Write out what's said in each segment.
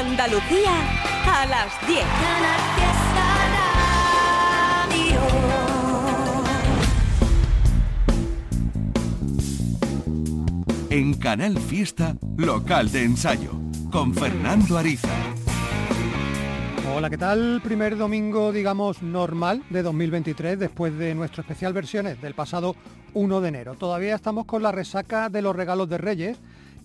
Andalucía a las 10. En Canal Fiesta, local de ensayo, con Fernando Ariza. Hola, ¿qué tal? Primer domingo, digamos, normal de 2023, después de nuestro especial versiones del pasado 1 de enero. Todavía estamos con la resaca de los regalos de Reyes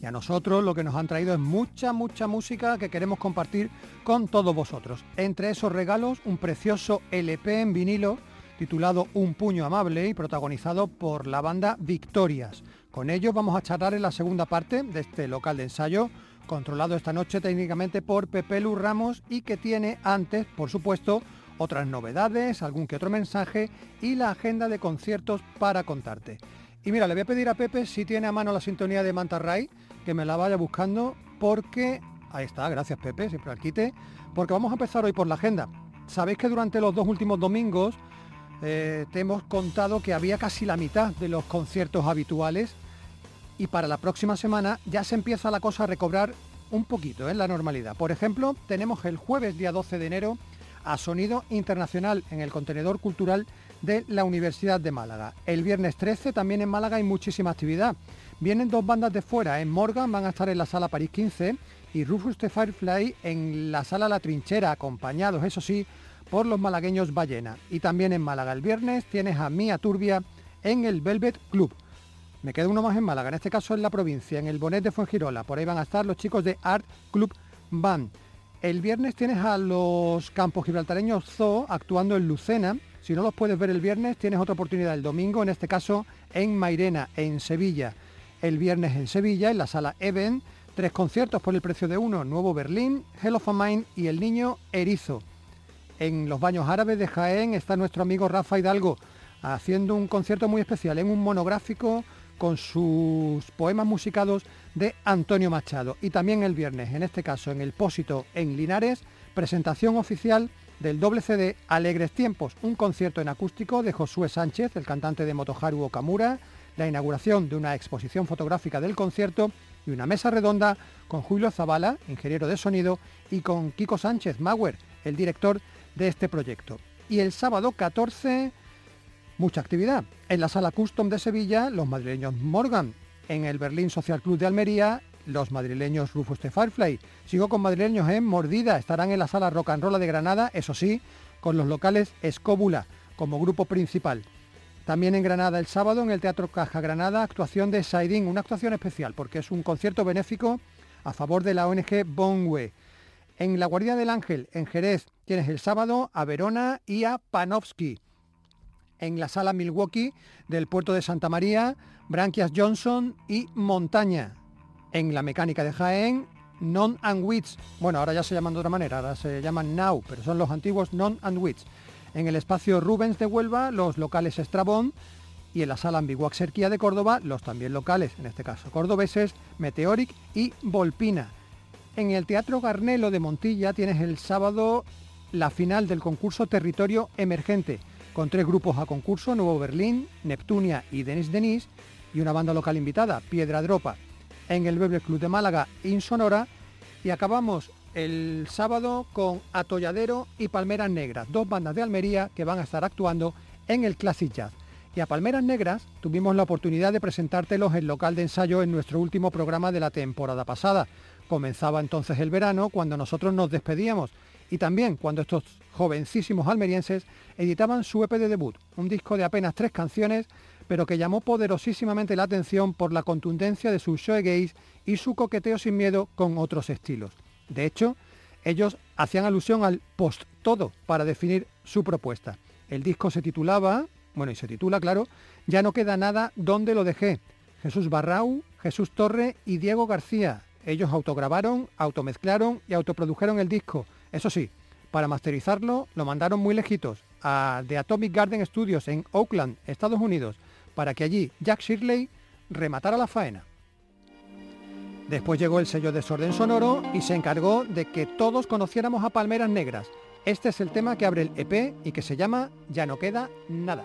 a nosotros lo que nos han traído es mucha, mucha música que queremos compartir con todos vosotros. Entre esos regalos, un precioso LP en vinilo titulado Un puño amable y protagonizado por la banda Victorias. Con ellos vamos a charlar en la segunda parte de este local de ensayo, controlado esta noche técnicamente por Pepe Lu Ramos y que tiene antes, por supuesto, otras novedades, algún que otro mensaje y la agenda de conciertos para contarte. Y mira, le voy a pedir a Pepe si tiene a mano la sintonía de Manta Ray, que me la vaya buscando porque... Ahí está, gracias Pepe, siempre al quite. Porque vamos a empezar hoy por la agenda. Sabéis que durante los dos últimos domingos eh, te hemos contado que había casi la mitad de los conciertos habituales y para la próxima semana ya se empieza la cosa a recobrar un poquito en la normalidad. Por ejemplo, tenemos el jueves día 12 de enero a Sonido Internacional en el contenedor cultural de la Universidad de Málaga. El viernes 13 también en Málaga hay muchísima actividad. Vienen dos bandas de fuera, en Morgan van a estar en la sala París 15 y Rufus the Firefly en la sala La Trinchera, acompañados, eso sí, por los malagueños Ballena. Y también en Málaga el viernes tienes a Mía Turbia en el Velvet Club. Me queda uno más en Málaga, en este caso en la provincia, en el Bonet de Fuengirola. Por ahí van a estar los chicos de Art Club Band. El viernes tienes a los campos gibraltareños Zoo actuando en Lucena. Si no los puedes ver el viernes, tienes otra oportunidad el domingo, en este caso en Mairena, en Sevilla el viernes en Sevilla, en la sala Even, tres conciertos por el precio de uno, Nuevo Berlín, Hell of a Mind y El Niño Erizo. En los baños árabes de Jaén está nuestro amigo Rafa Hidalgo haciendo un concierto muy especial, en un monográfico con sus poemas musicados de Antonio Machado. Y también el viernes, en este caso en el Pósito en Linares, presentación oficial del doble CD Alegres Tiempos, un concierto en acústico de Josué Sánchez, el cantante de Motoharu Okamura, la inauguración de una exposición fotográfica del concierto y una mesa redonda con Julio Zavala, ingeniero de sonido, y con Kiko Sánchez Mauer, el director de este proyecto. Y el sábado 14, mucha actividad. En la sala Custom de Sevilla, los madrileños Morgan. En el Berlín Social Club de Almería, los madrileños Rufus de Firefly. Sigo con madrileños en Mordida. Estarán en la sala Rock and Roll de Granada, eso sí, con los locales Escóbula como grupo principal. También en Granada el sábado en el Teatro Caja Granada, actuación de Saidin, una actuación especial porque es un concierto benéfico a favor de la ONG Bonwe. En la Guardia del Ángel, en Jerez, tienes el sábado a Verona y a Panofsky. En la sala Milwaukee del puerto de Santa María, Branquias Johnson y Montaña. En la mecánica de Jaén, Non and Wits. Bueno, ahora ya se llaman de otra manera, ahora se llaman Now, pero son los antiguos Non and Wits en el espacio Rubens de Huelva los locales Estrabón y en la sala Ambiguac Serquía de Córdoba los también locales, en este caso cordobeses, Meteoric y Volpina. En el Teatro Garnelo de Montilla tienes el sábado la final del concurso Territorio Emergente, con tres grupos a concurso, Nuevo Berlín, Neptunia y Denis Denis, y una banda local invitada, Piedra Dropa. En el Beble Club de Málaga, Insonora, y acabamos el sábado con Atolladero y Palmeras Negras, dos bandas de Almería que van a estar actuando en el Classic Jazz. Y a Palmeras Negras tuvimos la oportunidad de presentártelos en local de ensayo en nuestro último programa de la temporada pasada. Comenzaba entonces el verano cuando nosotros nos despedíamos y también cuando estos jovencísimos almerienses editaban su EP de debut, un disco de apenas tres canciones, pero que llamó poderosísimamente la atención por la contundencia de su shoegaze y su coqueteo sin miedo con otros estilos. De hecho, ellos hacían alusión al post-todo para definir su propuesta. El disco se titulaba, bueno, y se titula, claro, Ya no queda nada donde lo dejé. Jesús Barrau, Jesús Torre y Diego García. Ellos autograbaron, automezclaron y autoprodujeron el disco. Eso sí, para masterizarlo lo mandaron muy lejitos, a The Atomic Garden Studios en Oakland, Estados Unidos, para que allí Jack Shirley rematara la faena. Después llegó el sello Desorden Sonoro y se encargó de que todos conociéramos a Palmeras Negras. Este es el tema que abre el EP y que se llama Ya no queda nada.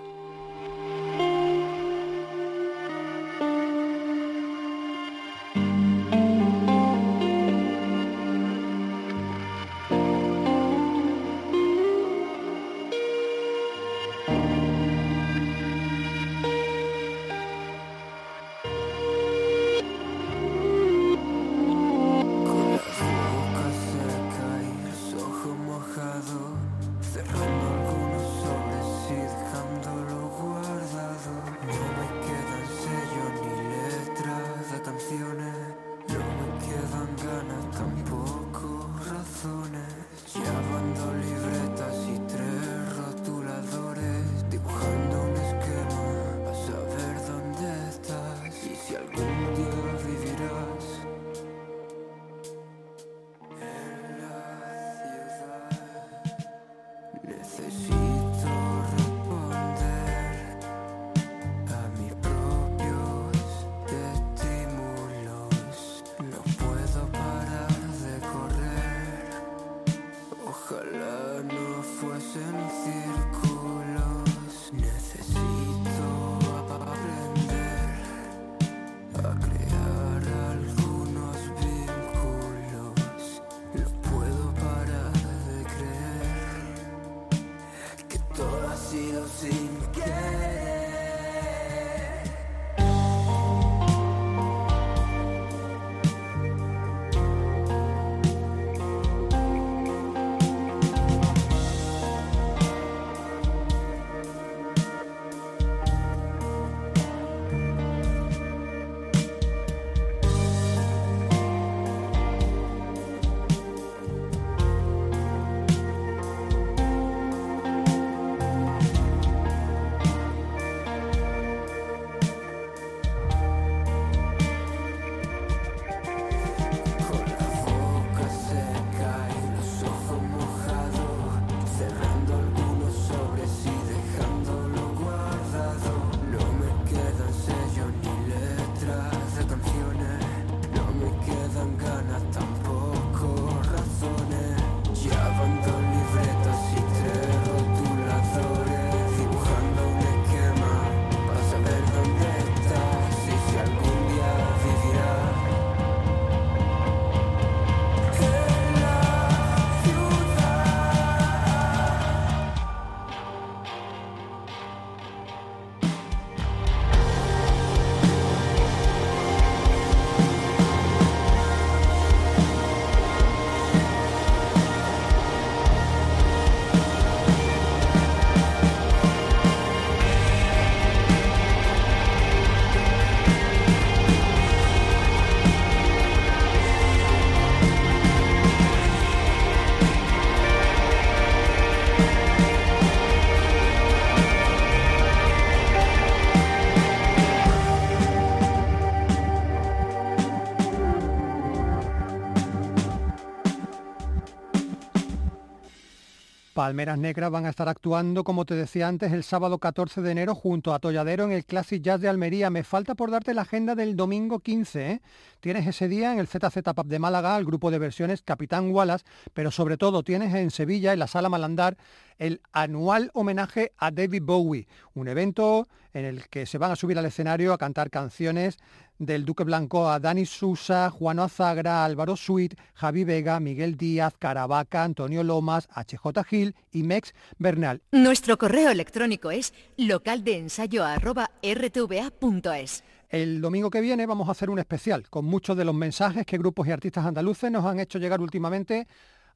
Palmeras Negras van a estar actuando, como te decía antes, el sábado 14 de enero junto a Tolladero en el Classic Jazz de Almería. Me falta por darte la agenda del domingo 15. ¿eh? Tienes ese día en el ZZ Pub de Málaga el grupo de versiones Capitán Wallace, pero sobre todo tienes en Sevilla, en la Sala Malandar, el anual homenaje a David Bowie, un evento en el que se van a subir al escenario a cantar canciones del Duque Blanco a Dani Sousa, Juan Azagra, Álvaro Suit, Javi Vega, Miguel Díaz, Caravaca, Antonio Lomas, HJ Gil y Mex Bernal. Nuestro correo electrónico es localdeensayo.rtva.es. El domingo que viene vamos a hacer un especial con muchos de los mensajes que grupos y artistas andaluces nos han hecho llegar últimamente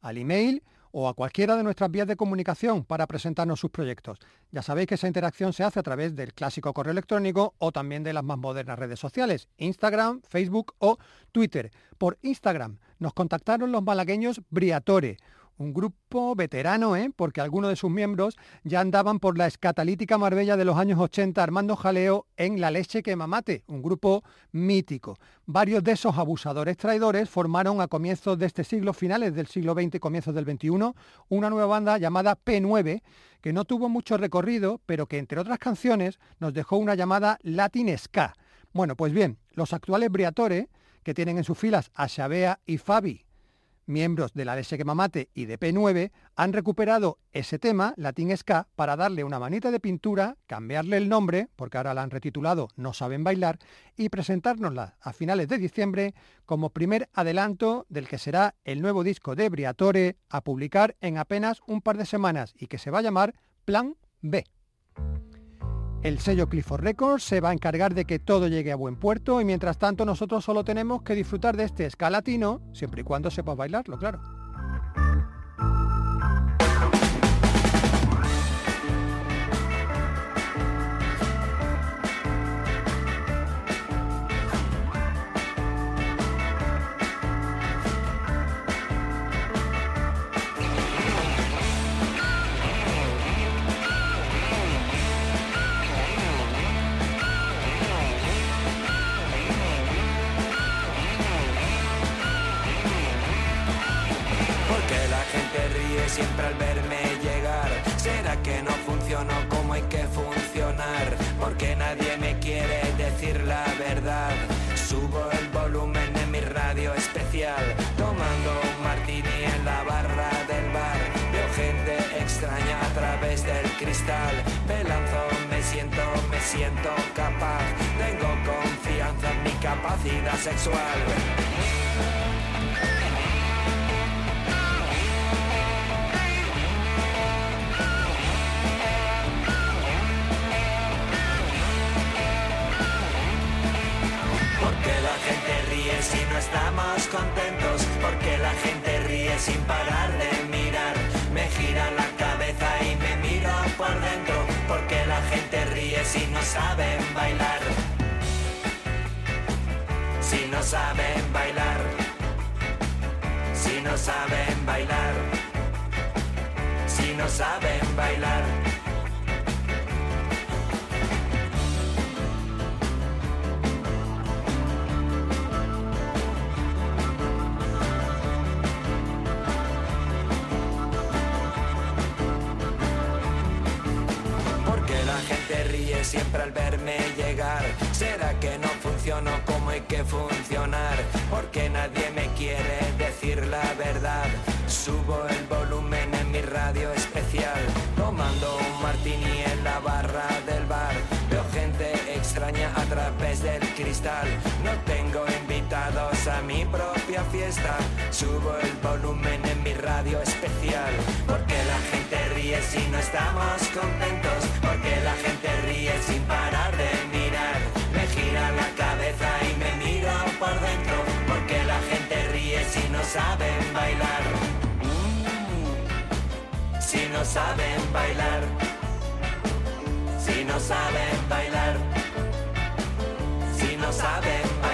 al email o a cualquiera de nuestras vías de comunicación para presentarnos sus proyectos. Ya sabéis que esa interacción se hace a través del clásico correo electrónico o también de las más modernas redes sociales, Instagram, Facebook o Twitter. Por Instagram nos contactaron los malagueños Briatore, un grupo veterano, ¿eh? porque algunos de sus miembros ya andaban por la escatalítica Marbella de los años 80 armando jaleo en La Leche que Mamate, un grupo mítico. Varios de esos abusadores traidores formaron a comienzos de este siglo, finales del siglo XX, comienzos del XXI, una nueva banda llamada P9, que no tuvo mucho recorrido, pero que entre otras canciones nos dejó una llamada Latin Ska. Bueno, pues bien, los actuales Briatore, que tienen en sus filas a Xabea y Fabi, miembros de la que Mamate y de P9 han recuperado ese tema, Latin Ska, para darle una manita de pintura, cambiarle el nombre, porque ahora la han retitulado No saben bailar, y presentárnosla a finales de diciembre como primer adelanto del que será el nuevo disco de Briatore a publicar en apenas un par de semanas y que se va a llamar Plan B. El sello Clifford Records se va a encargar de que todo llegue a buen puerto y mientras tanto nosotros solo tenemos que disfrutar de este escalatino, siempre y cuando sepas bailarlo, claro. Siempre al verme llegar. ¿Será que no funciono como hay que funcionar? Porque nadie me quiere decir la verdad. Subo el volumen en mi radio especial, tomando un martini en la barra del bar. Veo gente extraña a través del cristal. Me lanzo, me siento, me siento capaz. Tengo confianza en mi capacidad sexual. Porque la gente ríe sin parar de mirar. Me gira la cabeza y me miro por dentro, porque la gente ríe si no saben bailar. Si no saben bailar, si no saben bailar, si no saben bailar. Del cristal. No tengo invitados a mi propia fiesta. Subo el volumen en mi radio especial, porque la gente ríe si no estamos contentos, porque la gente ríe sin parar de mirar. Me gira la cabeza y me miro por dentro, porque la gente ríe si no saben bailar. Si no saben bailar. Si no saben bailar. Si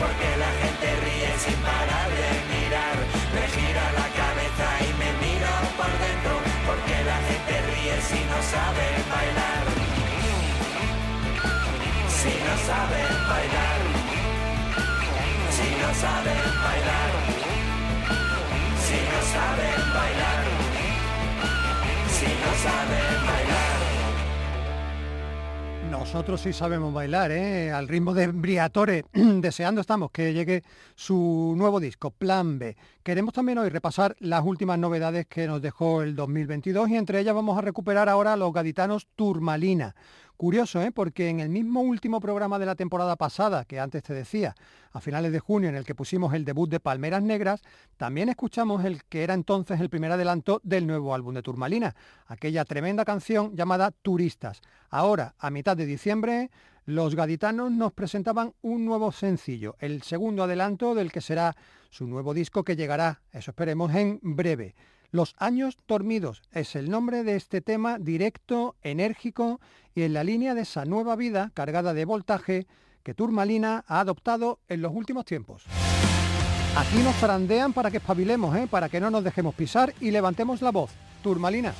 Porque la gente ríe sin parar de mirar. Me gira la cabeza y me miro por dentro. Porque la gente ríe si no saben bailar. Si no saben bailar. Si no saben bailar. Si no saben bailar. Si no saben bailar. Nosotros sí sabemos bailar, ¿eh? al ritmo de Briatore. Deseando estamos que llegue su nuevo disco, Plan B. Queremos también hoy repasar las últimas novedades que nos dejó el 2022 y entre ellas vamos a recuperar ahora a los gaditanos Turmalina. Curioso, ¿eh? porque en el mismo último programa de la temporada pasada, que antes te decía, a finales de junio, en el que pusimos el debut de Palmeras Negras, también escuchamos el que era entonces el primer adelanto del nuevo álbum de Turmalina, aquella tremenda canción llamada Turistas. Ahora, a mitad de diciembre, los gaditanos nos presentaban un nuevo sencillo, el segundo adelanto del que será su nuevo disco que llegará, eso esperemos, en breve. Los años dormidos es el nombre de este tema directo, enérgico y en la línea de esa nueva vida cargada de voltaje que Turmalina ha adoptado en los últimos tiempos. Aquí nos zarandean para que espabilemos, ¿eh? para que no nos dejemos pisar y levantemos la voz. Turmalina.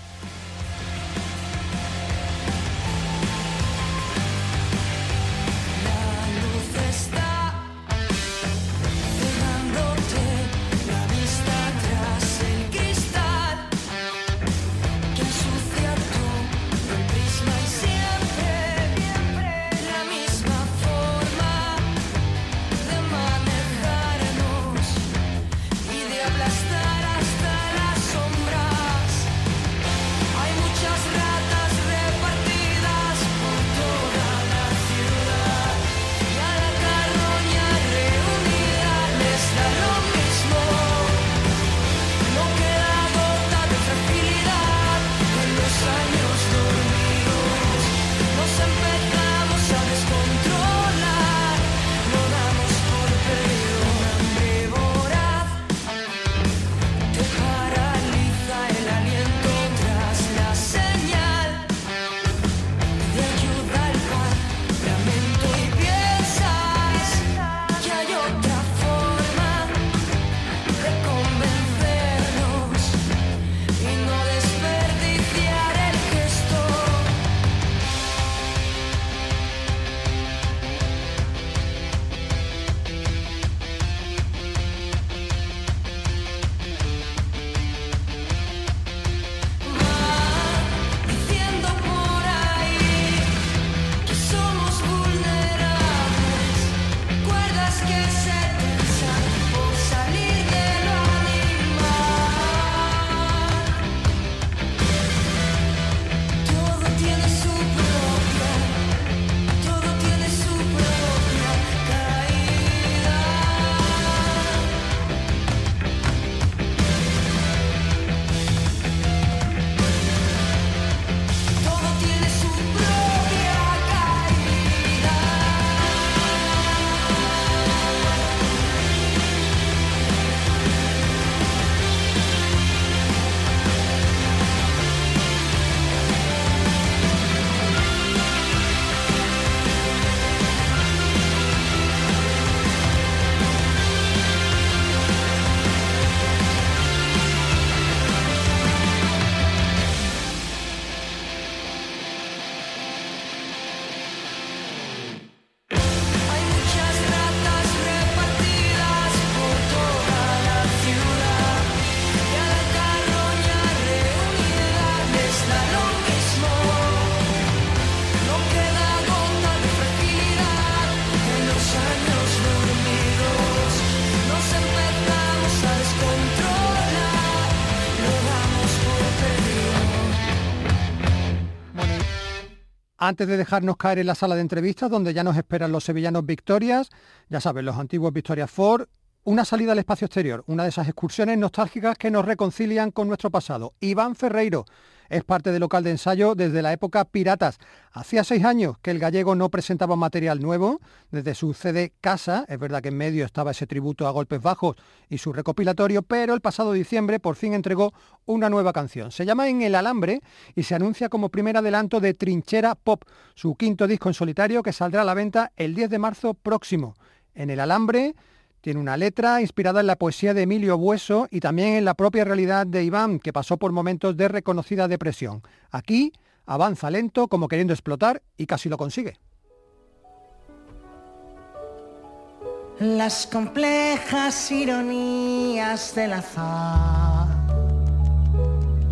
Antes de dejarnos caer en la sala de entrevistas, donde ya nos esperan los sevillanos Victorias, ya saben, los antiguos Victorias Ford, una salida al espacio exterior, una de esas excursiones nostálgicas que nos reconcilian con nuestro pasado. Iván Ferreiro es parte del local de ensayo desde la época Piratas. Hacía seis años que el gallego no presentaba material nuevo, desde su CD Casa, es verdad que en medio estaba ese tributo a golpes bajos y su recopilatorio, pero el pasado diciembre por fin entregó una nueva canción. Se llama En el Alambre y se anuncia como primer adelanto de Trinchera Pop, su quinto disco en solitario que saldrá a la venta el 10 de marzo próximo. En el Alambre tiene una letra inspirada en la poesía de Emilio Bueso y también en la propia realidad de Iván, que pasó por momentos de reconocida depresión. Aquí avanza lento como queriendo explotar y casi lo consigue. Las complejas ironías del azar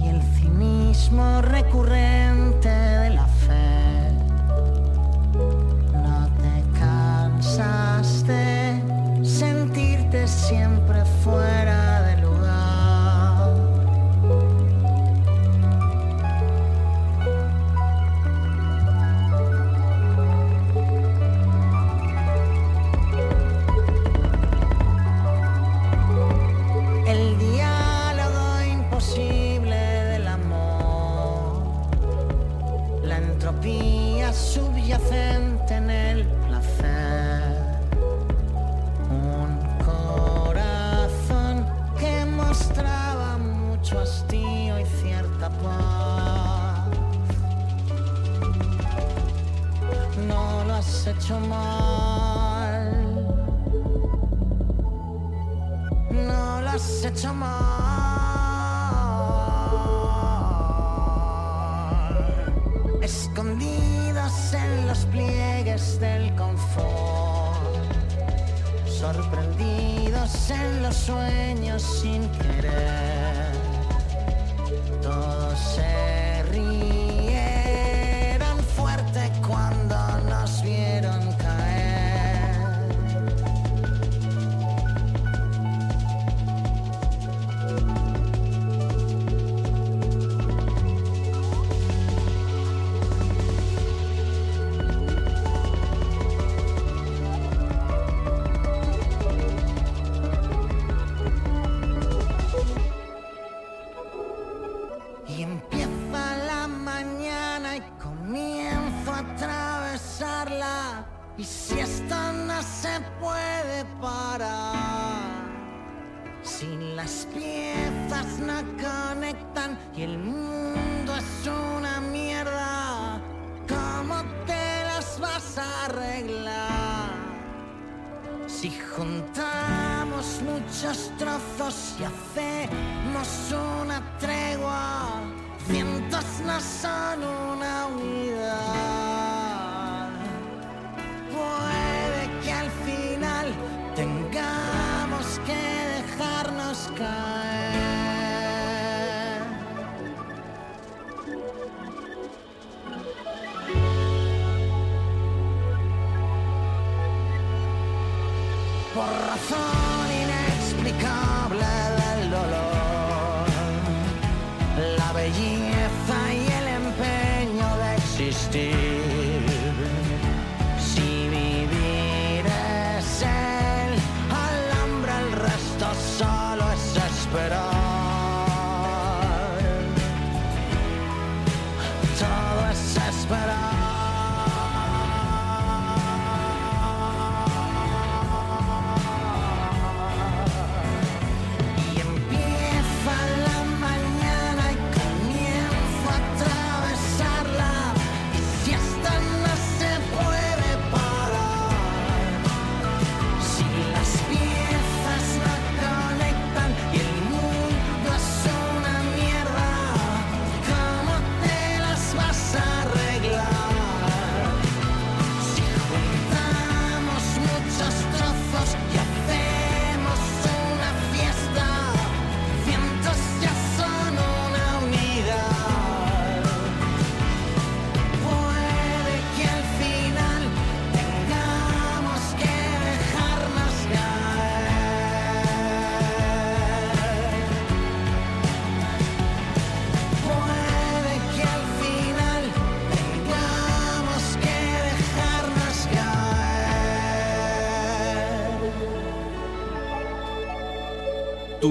y el cinismo recurrente sorprendidos en los sueños sin querer. Y empieza la mañana y comienzo a atravesarla. Y si esto no se puede parar, si las piezas no conectan y el mundo es una mierda, ¿cómo te las vas a arreglar? Si juntamos muchos trozos y hacemos una tregua, cientos no son una unidad. Puede que al final tengamos que dejarnos caer. por razón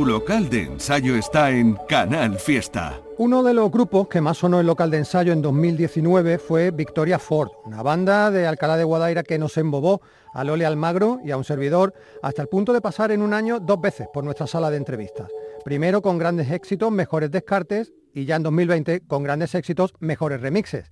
Local de ensayo está en Canal Fiesta. Uno de los grupos que más sonó en local de ensayo en 2019 fue Victoria Ford, una banda de Alcalá de Guadaira que nos embobó a Lole Almagro y a un servidor hasta el punto de pasar en un año dos veces por nuestra sala de entrevistas. Primero con grandes éxitos, mejores descartes y ya en 2020 con grandes éxitos, mejores remixes.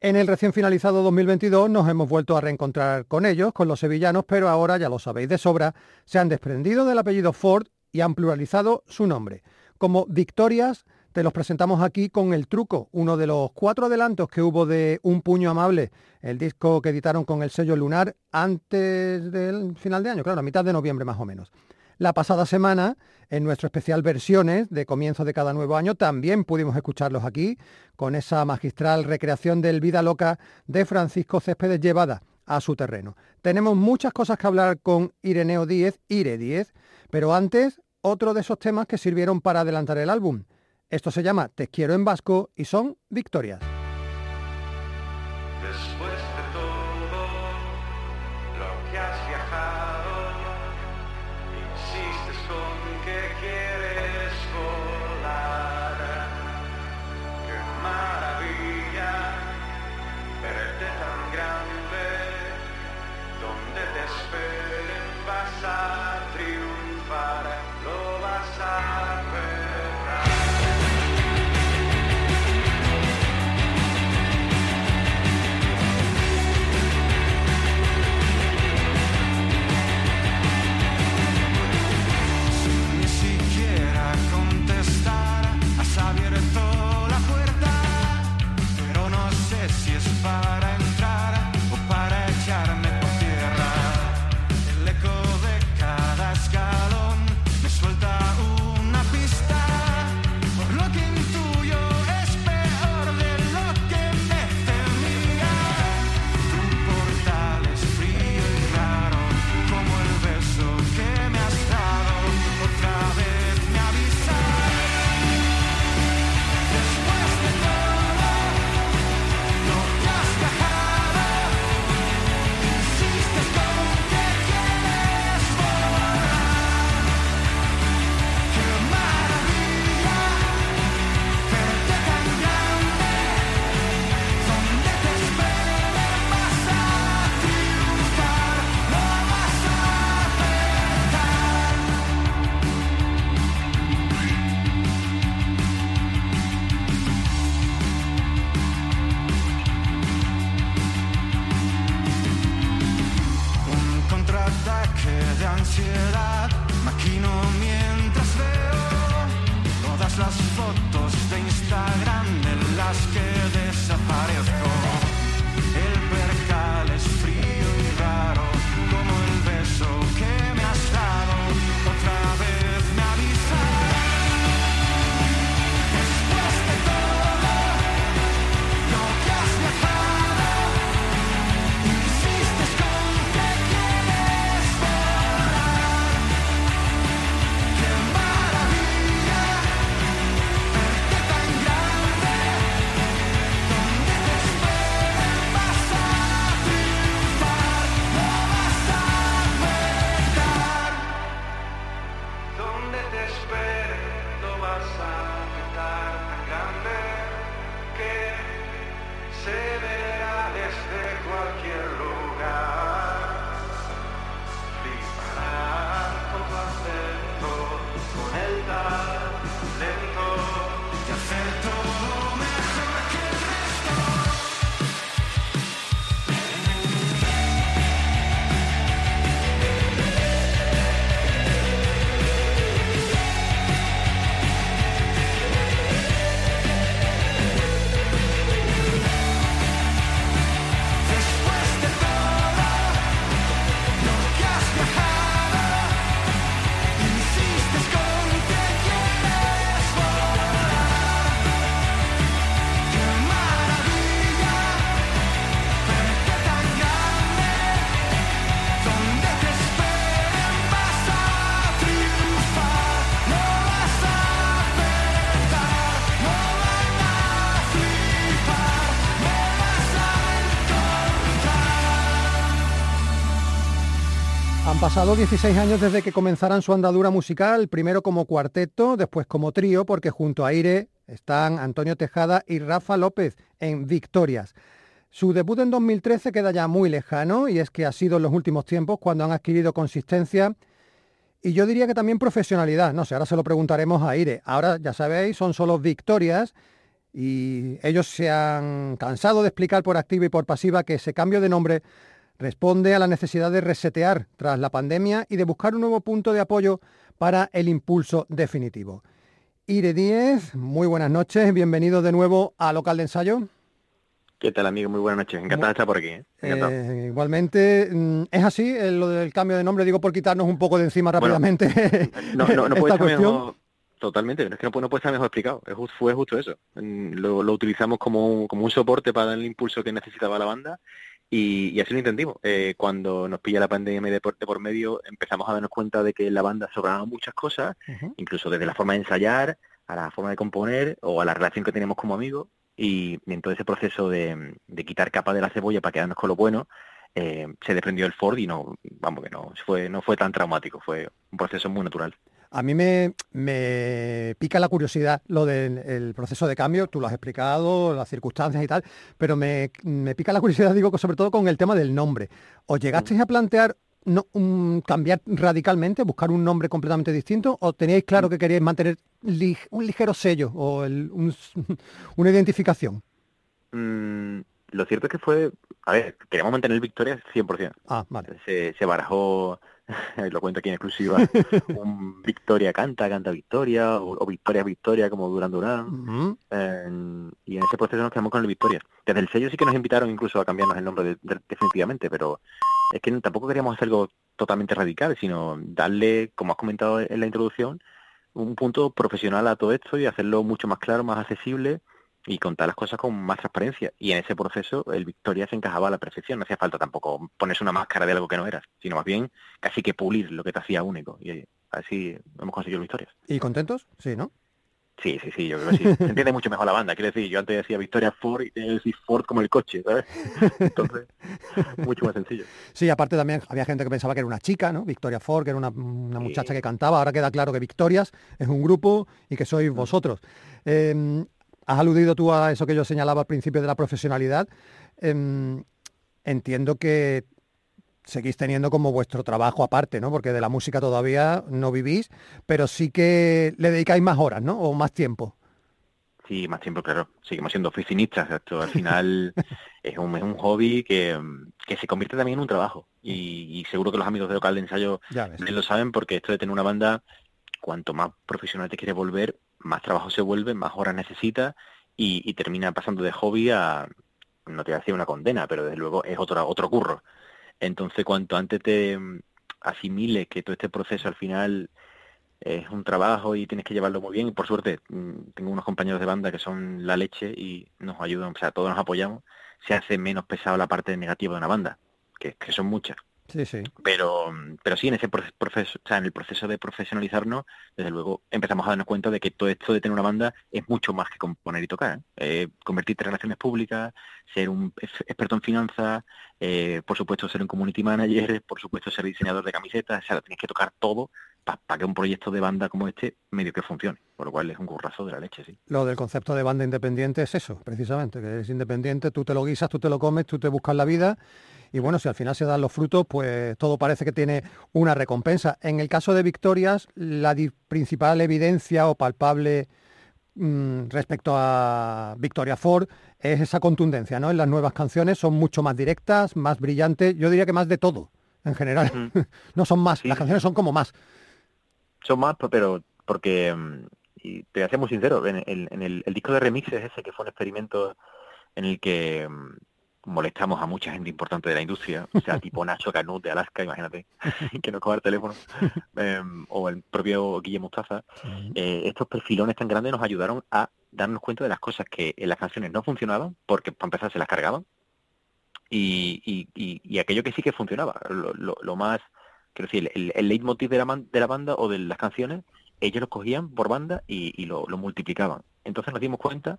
En el recién finalizado 2022 nos hemos vuelto a reencontrar con ellos, con los sevillanos, pero ahora, ya lo sabéis de sobra, se han desprendido del apellido Ford y han pluralizado su nombre. Como Victorias, te los presentamos aquí con El Truco, uno de los cuatro adelantos que hubo de Un Puño Amable, el disco que editaron con el sello Lunar antes del final de año, claro, a mitad de noviembre más o menos. La pasada semana, en nuestro especial versiones de comienzo de cada nuevo año, también pudimos escucharlos aquí, con esa magistral recreación del Vida Loca de Francisco Céspedes llevada a su terreno. Tenemos muchas cosas que hablar con Ireneo Díez, Ire Díez, pero antes, otro de esos temas que sirvieron para adelantar el álbum. Esto se llama Te quiero en vasco y son victorias. Pasado 16 años desde que comenzaran su andadura musical, primero como cuarteto, después como trío, porque junto a Aire están Antonio Tejada y Rafa López en Victorias. Su debut en 2013 queda ya muy lejano y es que ha sido en los últimos tiempos cuando han adquirido consistencia y yo diría que también profesionalidad. No sé, ahora se lo preguntaremos a Aire. Ahora, ya sabéis, son solo Victorias y ellos se han cansado de explicar por activa y por pasiva que ese cambio de nombre responde a la necesidad de resetear tras la pandemia y de buscar un nuevo punto de apoyo para el impulso definitivo. Ire 10, muy buenas noches, bienvenido de nuevo a Local de Ensayo. ¿Qué tal, amigo? Muy buenas noches. Encantado de estar por aquí. ¿eh? Eh, igualmente, mm, ¿es así eh, lo del cambio de nombre? Digo por quitarnos un poco de encima rápidamente. no, no, no puede estar mejor, totalmente, es que no, puede estar mejor explicado. fue justo eso. Mm, lo, lo utilizamos como como un soporte para dar el impulso que necesitaba la banda y, así lo entendimos. Eh, cuando nos pilla la pandemia de por, por, medio, empezamos a darnos cuenta de que en la banda sobraban muchas cosas, incluso desde la forma de ensayar, a la forma de componer o a la relación que tenemos como amigos. Y, en todo ese proceso de, quitar capa de la cebolla para quedarnos con lo bueno, eh, se desprendió el Ford y no, vamos que no fue, no fue tan traumático, fue un proceso muy natural. A mí me, pica la curiosidad lo del proceso de cambio, tú lo has explicado, las circunstancias y tal, pero me, pica la curiosidad, digo, sobre todo con el tema del nombre. ¿Os llegasteis a plantear no, cambiar radicalmente, buscar un nombre completamente distinto, o teníais claro que queríais mantener un ligero sello o una identificación? Mm, lo cierto es que fue, a ver, queríamos mantener Victoria 100%. Ah, vale. Se, se barajó lo cuento aquí en exclusiva, un Victoria canta, canta Victoria, o, Victoria Victoria como Duran Duran. y en ese proceso nos quedamos con el Victoria. Desde el sello sí que nos invitaron incluso a cambiarnos el nombre definitivamente, pero es que tampoco queríamos hacer algo totalmente radical, sino darle, como has comentado en la introducción, un punto profesional a todo esto y hacerlo mucho más claro, más accesible y contar las cosas con más transparencia. Y en ese proceso el Victoria se encajaba a la perfección. No hacía falta tampoco ponerse una máscara de algo que no eras, sino más bien casi que pulir lo que te hacía único. Y así hemos conseguido victorias. ¿Y contentos? Sí, ¿no? Sí, sí, sí, yo creo que sí. Se entiende mucho mejor la banda. Quiero decir, yo antes decía Victoria Ford y decir Ford como el coche, ¿sabes? Entonces, mucho más sencillo. Sí, aparte también había gente que pensaba que era una chica, ¿no? Victoria Ford, que era una, muchacha que cantaba. Ahora queda claro que Victorias es un grupo y que sois vosotros. Eh, has aludido tú a eso que yo señalaba al principio de la profesionalidad. Em, entiendo que seguís teniendo como vuestro trabajo aparte, ¿no? Porque de la música todavía no vivís, pero sí que le dedicáis más horas, ¿no? O más tiempo. Sí, más tiempo, claro. Seguimos siendo oficinistas. Esto al final es, un, es un hobby que, se convierte también en un trabajo. Y, seguro que los amigos de local de ensayo lo saben porque esto de tener una banda, cuanto más profesional te quieres volver, más trabajo se vuelve, más horas necesita y, termina pasando de hobby a, no te voy a decir una condena, pero desde luego es otro, otro curro. Entonces, cuanto antes te mm, asimiles que todo este proceso al final es un trabajo y tienes que llevarlo muy bien, y por suerte mm, tengo unos compañeros de banda que son la leche y nos ayudan, o sea, todos nos apoyamos, se hace menos pesado la parte negativa de una banda, que, que son muchas. Sí, sí. Pero, pero sí, en ese proceso, o sea, en el proceso de profesionalizarnos, desde luego empezamos a darnos cuenta de que todo esto de tener una banda es mucho más que componer y tocar. ¿eh? convertirte en relaciones públicas, ser un experto en finanzas, eh, por supuesto ser un community manager, por supuesto ser diseñador de camisetas, o sea, tienes que tocar todo para que un proyecto de banda como este medio que funcione, por lo cual es un currazo de la leche, sí. Lo del concepto de banda independiente es eso, precisamente, que eres independiente, tú te lo guisas, tú te lo comes, tú te buscas la vida y bueno, si al final se dan los frutos, pues todo parece que tiene una recompensa. En el caso de Victorias, la principal evidencia o palpable mm, respecto a Victoria Ford es esa contundencia, ¿no? En las nuevas canciones son mucho más directas, más brillantes, yo diría que más de todo, en general. no son más, las canciones son como más. Son más, pero porque, mm, y te voy a ser muy sincero, en, el, el, disco de remixes ese que fue un experimento en el que mm, molestamos a mucha gente importante de la industria, o sea, tipo Nacho Canut de Alaska, imagínate, que nos coja el teléfono, em, o el propio Guillermo Mostaza, eh, estos perfilones tan grandes nos ayudaron a darnos cuenta de las cosas que en las canciones no funcionaban, porque para empezar se las cargaban, y, y, y, aquello que sí que funcionaba, lo, lo, más, quiero decir, el, el leitmotiv de la, de la banda o de las canciones, ellos lo cogían por banda y, lo, lo multiplicaban. Entonces nos dimos cuenta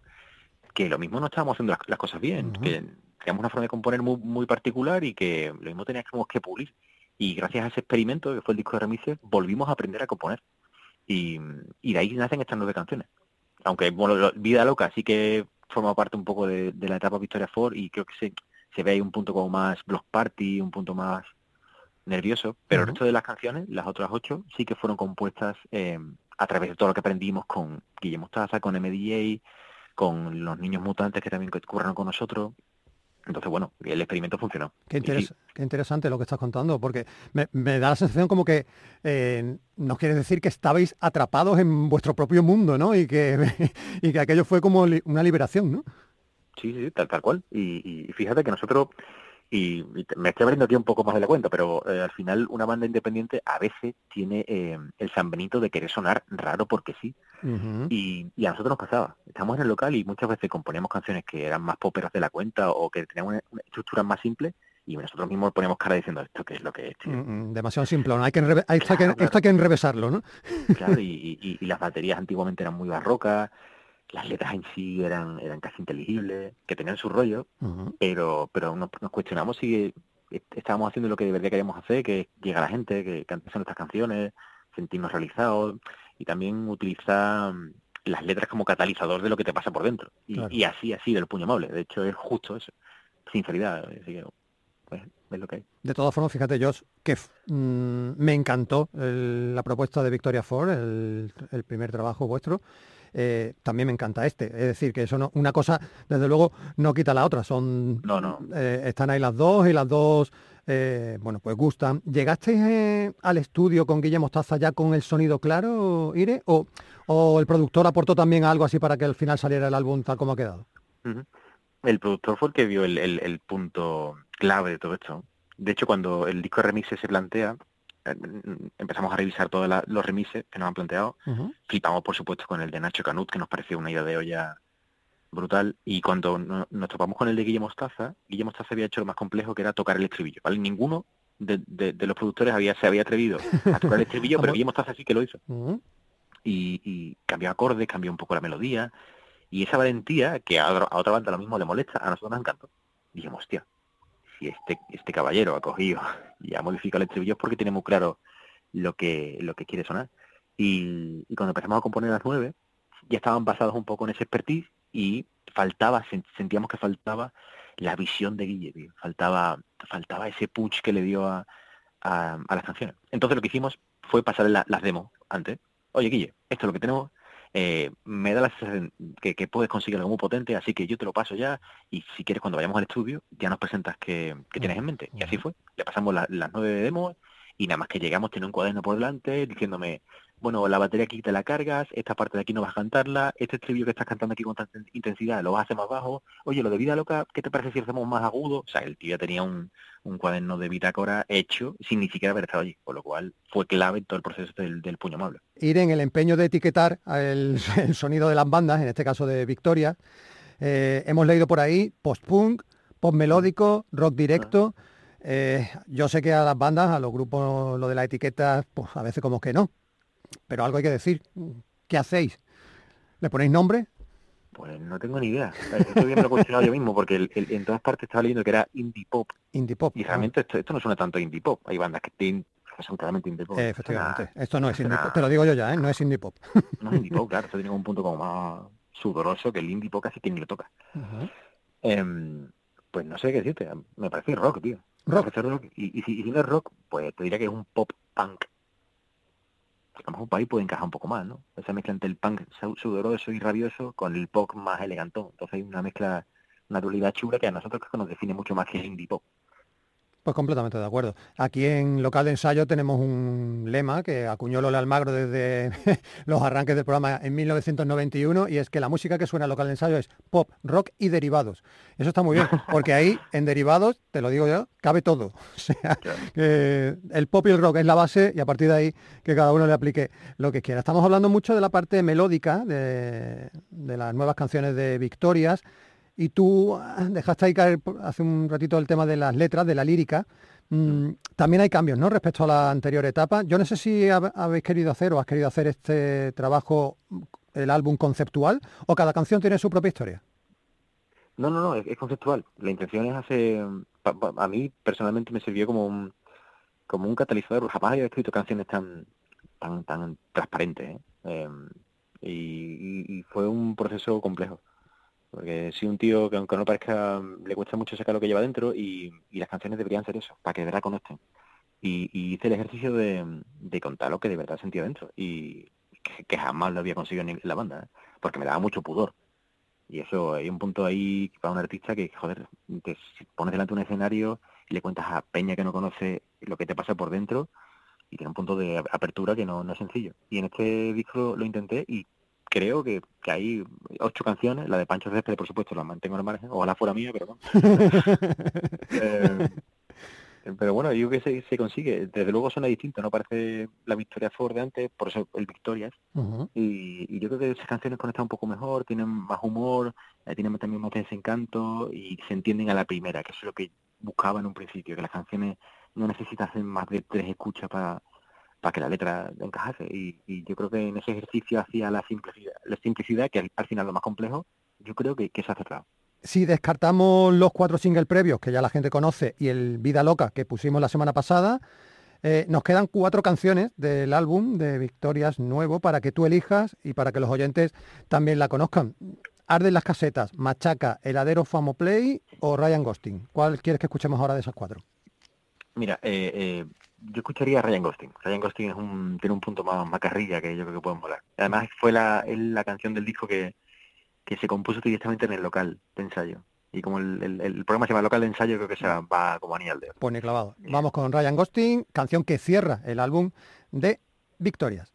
que lo mismo no estábamos haciendo las, cosas bien, que teníamos una forma de componer muy, muy particular y que lo mismo teníamos que pulir. Y gracias a ese experimento, que fue el disco de remises, volvimos a aprender a componer. Y, de ahí nacen estas nueve canciones. Aunque, bueno, Vida Loca sí que forma parte un poco de, la etapa Victoria Ford y creo que se, se ve ahí un punto como más block party, un punto más nervioso, pero el resto de las canciones, las otras ocho, sí que fueron compuestas eh, a través de todo lo que aprendimos con Guillermo Staza, con MDA, con los niños mutantes que también curran con nosotros. Entonces, bueno, el experimento funcionó. Qué, interesante lo que estás contando, porque me, da la sensación como que eh, nos quiere decir que estabais atrapados en vuestro propio mundo, ¿no? Y que, y que aquello fue como una liberación, ¿no? Sí, sí, tal, tal cual. y fíjate que nosotros y, me estoy abriendo aquí un poco más de la cuenta, pero eh, al final una banda independiente a veces tiene eh, el San Benito de querer sonar raro porque sí. y, a nosotros nos pasaba. Estamos en el local y muchas veces componíamos canciones que eran más poperas de la cuenta o que tenían una, estructura más simple y nosotros mismos poníamos cara diciendo esto que es lo que es. demasiado simple, ¿no? hay que, hay que, esto hay que enrevesarlo, ¿no? claro, y, y las baterías antiguamente eran muy barrocas las letras en sí eran, eran casi inteligibles, que tenían su rollo, pero, pero nos, cuestionamos si estábamos haciendo lo que de verdad queríamos hacer, que llega a la gente, que canten nuestras canciones, sentirnos realizados y también utilizar mm, las letras como catalizador de lo que te pasa por dentro. Y, así, así del puño amable. De hecho, es justo eso. Sinceridad. pues, es lo que hay. De todas formas, fíjate, Josh, que mm, me encantó la propuesta de Victoria Ford, el, el primer trabajo vuestro. Eh, también me encanta este. Es decir, que eso no, una cosa, desde luego, no quita la otra. Son, no, no. Eh, están ahí las dos y las dos, eh, bueno, pues gustan. ¿Llegasteis al estudio con Guillermo Mostaza ya con el sonido claro, Ire? ¿O, ¿O, el productor aportó también algo así para que al final saliera el álbum tal como ha quedado? El productor fue el que vio el, el punto clave de todo esto. De hecho, cuando el disco remix se plantea, empezamos a revisar todos los remises que nos han planteado. Flipamos, por supuesto, con el de Nacho Canut, que nos pareció una idea de olla brutal. Y cuando nos topamos con el de Guillermo Mostaza, Guillermo Mostaza había hecho lo más complejo, que era tocar el estribillo. ¿vale? Ninguno de, los productores había se había atrevido a tocar el estribillo, pero Guillermo Mostaza sí que lo hizo. y, cambió acordes, cambió un poco la melodía. Y esa valentía, que a, a otra banda lo mismo le molesta, a nosotros nos encantó. Dijimos, hostia, si este, este caballero ha cogido y ha modificado el estribillo es porque tiene muy claro lo que, lo que quiere sonar. Y, cuando empezamos a componer las nueve, ya estaban basados un poco en ese expertise y faltaba, sentíamos que faltaba la visión de Guille, faltaba, faltaba ese push que le dio a, a, las canciones. Entonces lo que hicimos fue pasarle las demos antes. Oye, Guille, esto es lo que tenemos, eh, me da la sensación que, puedes conseguir algo muy potente, así que yo te lo paso ya y si quieres cuando vayamos al estudio ya nos presentas que, tienes en mente. Y así fue. Le pasamos las nueve demos y nada más que llegamos tiene un cuaderno por delante diciéndome, bueno, la batería aquí te la cargas, esta parte de aquí no vas a cantarla, este estribillo que estás cantando aquí con tanta intensidad lo vas a hacer más bajo, oye, lo de vida loca, ¿qué te parece si hacemos más agudo? O sea, el tío ya tenía un, un cuaderno de bitácora hecho sin ni siquiera haber estado allí, con lo cual fue clave en todo el proceso del, puño amable. Ir en el empeño de etiquetar el, sonido de las bandas, en este caso de Victoria, eh, hemos leído por ahí post-punk, post-melódico, rock directo. Eh, yo sé que a las bandas, a los grupos, lo de la etiqueta, pues a veces como que no, pero algo hay que decir. ¿Qué hacéis? ¿Le ponéis nombre? Pues no tengo ni idea. Estoy viendo cuestionado yo mismo, porque en todas partes estaba leyendo que era indie pop. Indie pop. Y realmente esto, no suena tanto indie pop. Hay bandas que son claramente indie pop. efectivamente. esto no es indie pop. Te lo digo yo ya, ¿eh? No es indie pop. No es indie pop, claro. Esto tiene un punto como más sudoroso que el indie pop casi que ni lo toca. Em, pues no sé qué decirte. Me parece rock, tío. Rock. Y, y, si, no es rock, pues te diría que es un pop punk a lo mejor ahí puede encajar un poco más, ¿no? Esa mezcla entre el punk sudoroso y rabioso con el pop más elegantón. Entonces hay una mezcla, una dualidad chula que a nosotros creo nos define mucho más que el indie pop. Pues completamente de acuerdo. Aquí en local de ensayo tenemos un lema que acuñó Lola Almagro desde los arranques del programa en 1991 y es que la música que suena en local de ensayo es pop, rock y derivados. Eso está muy bien, porque ahí en derivados, te lo digo yo, cabe todo. O sea, que el pop y el rock es la base y a partir de ahí que cada uno le aplique lo que quiera. Estamos hablando mucho de la parte melódica de, de las nuevas canciones de Victorias y tú ah, dejaste ahí caer hace un ratito el tema de las letras, de la lírica. Mm, también hay cambios, ¿no? Respecto a la anterior etapa. Yo no sé si habéis querido hacer o has querido hacer este trabajo, el álbum conceptual, o cada canción tiene su propia historia. No, no, no, es, conceptual. La intención es hacer, a mí personalmente me sirvió como un, como un catalizador. Jamás había escrito canciones tan tan, tan transparentes. ¿eh? Em, y, fue un proceso complejo. Porque si un tío que aunque no parezca, le cuesta mucho sacar lo que lleva dentro y, las canciones deberían ser eso, para que de verdad conecten. Y, hice el ejercicio de, contar lo que de verdad sentía dentro. Y que, jamás lo había conseguido en la banda, ¿eh? porque me daba mucho pudor. Y eso, hay un punto ahí para un artista que, joder, te pones delante de un escenario y le cuentas a Peña que no conoce lo que te pasa por dentro y tiene un punto de apertura que no, no es sencillo. Y en este disco lo intenté y creo que, que, hay ocho canciones, la de Pancho Césped, por supuesto, la mantengo al margen, ojalá fuera mía, pero no. Eh, pero bueno, yo creo que se, consigue. Desde luego suena distinto, no parece la Victoria Ford de antes, por eso el Victorias. y, yo creo que esas canciones conectan un poco mejor, tienen más humor, eh, tienen también más desencanto y se entienden a la primera, que eso es lo que buscaba en un principio, que las canciones no necesitas hacer más de tres escuchas para para que la letra encajase. Y, y, yo creo que en ese ejercicio hacia la simplicidad, la simplicidad que al, final lo más complejo, yo creo que, que se ha cerrado. Si descartamos los cuatro singles previos que ya la gente conoce y el Vida Loca que pusimos la semana pasada, eh, nos quedan cuatro canciones del álbum de Victorias nuevo para que tú elijas y para que los oyentes también la conozcan. Arden las casetas, Machaca, Heladero Famo Play o Ryan Ghosting. ¿Cuál quieres que escuchemos ahora de esas cuatro? Mira, eh, eh, yo escucharía a Ryan Gosling. Ryan Gosling es un, tiene un punto más macarrilla que yo creo que pueden volar. Además fue la, la canción del disco que, que se compuso directamente en el local de ensayo. Y como el, el, programa se llama local de ensayo, creo que se va como anillo al dedo. Pone clavado. Vamos con Ryan Gosling, canción que cierra el álbum de Victorias.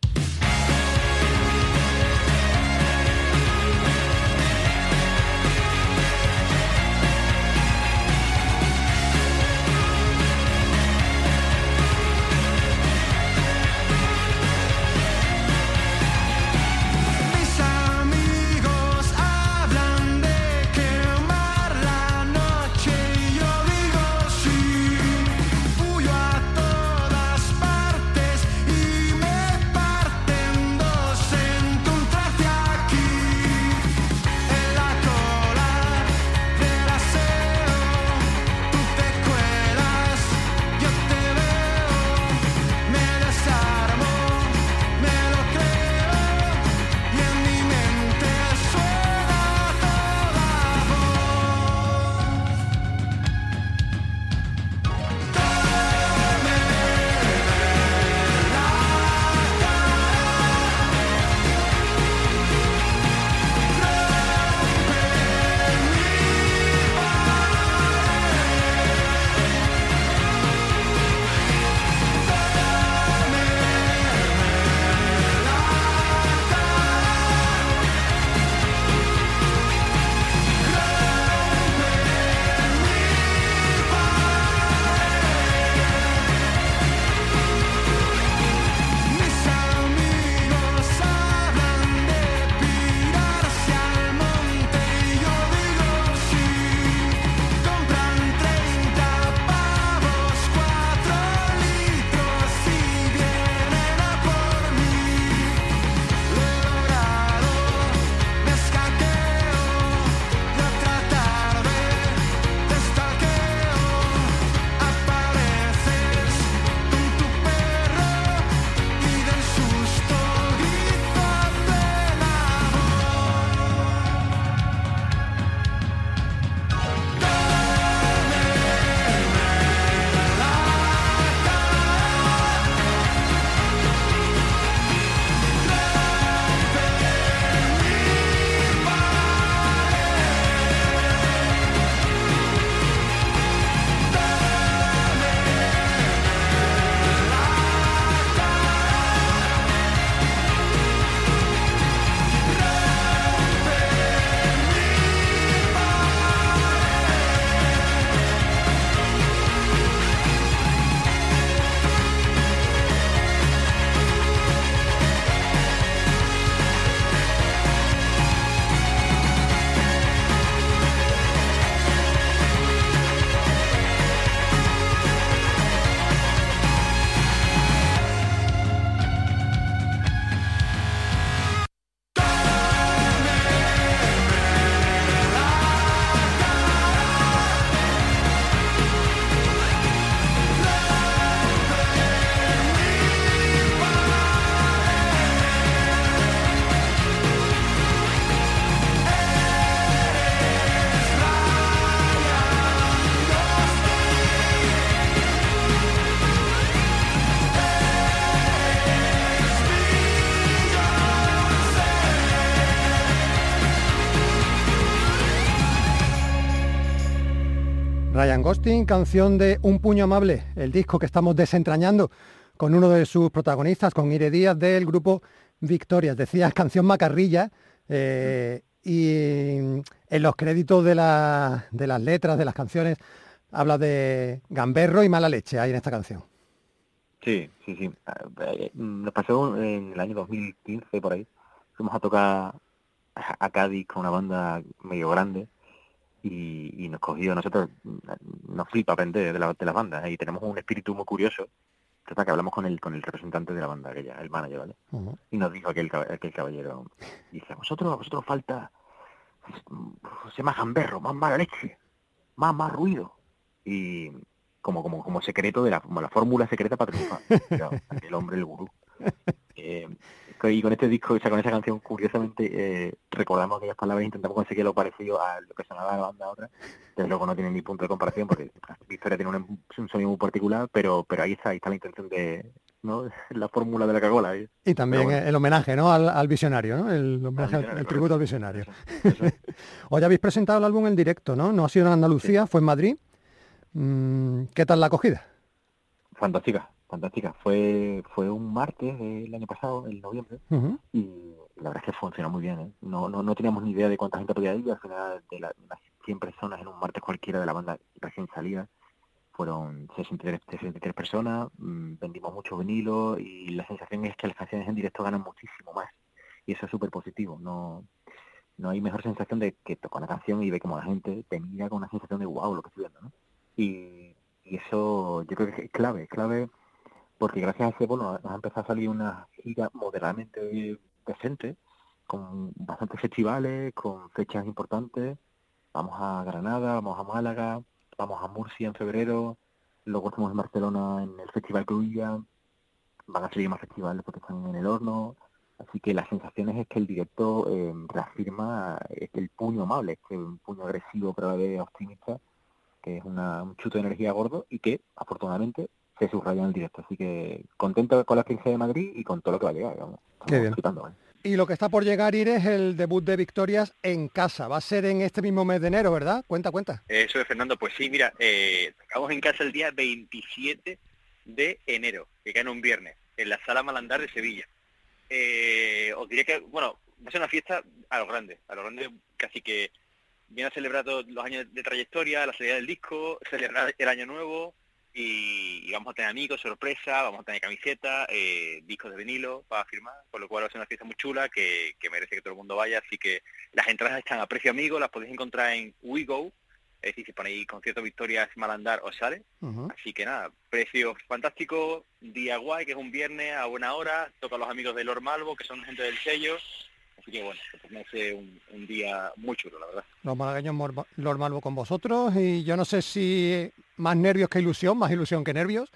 Ryan canción de Un puño amable, el disco que estamos desentrañando con uno de sus protagonistas, con Ire Díaz del grupo Victorias. Decías canción macarrilla eh, y en los créditos de, de las letras, de las canciones, habla de gamberro y mala leche ahí en esta canción. Sí, sí, sí. Eh, nos pasó en el año 2015 por ahí. Fuimos a tocar a Cádiz con una banda medio grande y, nos cogió, nosotros nos flipa aprender de la, de la banda y tenemos un espíritu muy curioso hasta que hablamos con el con el representante de la banda aquella, el manager, ¿vale? Y nos dijo aquel, aquel caballero, dice, a vosotros, a vosotros falta se más gamberro, más mala leche, más, más ruido. Y como, como, como secreto de la, como la fórmula secreta para triunfar. el hombre, el gurú. Eh, y con este disco, o sea, con esa canción, curiosamente, eh, recordamos aquellas palabras e intentamos conseguir lo parecido a lo que sonaba la banda otra. Desde luego no tiene ni punto de comparación porque la historia tiene un, sonido muy particular, pero pero ahí está, ahí está la intención de, ¿no? la fórmula de la cagola. ¿eh? Y también el homenaje ¿no? al, visionario, ¿no? el homenaje, el tributo al visionario. Hoy habéis presentado el álbum en directo, ¿no? No ha sido en Andalucía, fue en Madrid. Mm, ¿Qué tal la acogida? Fantástica, fantástica. Fue fue un martes del año pasado, en noviembre, y la verdad es que funcionó muy bien. ¿eh? No, no, no teníamos ni idea de cuánta gente podía ir, al final de, las 100 personas en un martes cualquiera de la banda recién salida, fueron 63, 63 personas, mm, vendimos mucho vinilo y la sensación es que las canciones en directo ganan muchísimo más. Y eso es súper positivo. No, no hay mejor sensación de que toca una canción y ve como la gente te mira con una sensación de wow lo que estoy viendo. ¿no? Y, y eso yo creo que es clave, es clave porque gracias a ese bueno nos ha empezado a salir una gira moderadamente decente con bastantes festivales, con fechas importantes. Vamos a Granada, vamos a Málaga, vamos a Murcia en febrero, luego estamos en Barcelona en el Festival Cruilla, van a salir más festivales porque están en el horno. Así que las sensaciones es que el directo eh, reafirma el puño amable, este un puño agresivo pero a la vez optimista, que es una, un chuto de energía gordo y que afortunadamente se subraya en el directo. Así que contento con la experiencia de Madrid y con todo lo que va a llegar. Digamos. Qué bien. Y lo que está por llegar, Ir, es el debut de Victorias en casa. Va a ser en este mismo mes de enero, ¿verdad? Cuenta, cuenta. Eso es, Fernando. Pues sí, mira, eh, acabamos en casa el día 27 de enero, que cae en un viernes, en la Sala Malandar de Sevilla. Eh, os diría que, bueno, va a ser una fiesta a lo grande, a lo grande casi que viene a celebrar todos los años de trayectoria, la salida del disco, celebrar el año nuevo, y, vamos a tener amigos, sorpresa, vamos a tener camiseta, eh, discos de vinilo para firmar, por lo cual va a ser una fiesta muy chula que, merece que todo el mundo vaya, así que las entradas están a precio amigo, las podéis encontrar en WeGo, es decir, si ponéis concierto Victorias Malandar os sale, así que nada, precios fantásticos, día guay, que es un viernes a buena hora, toca a los amigos de Lord Malvo, que son gente del sello, Así que bueno, me hace un, día muy chulo, la verdad. Los malagueños Lord Malvo con vosotros y yo no sé si más nervios que ilusión, más ilusión que nervios.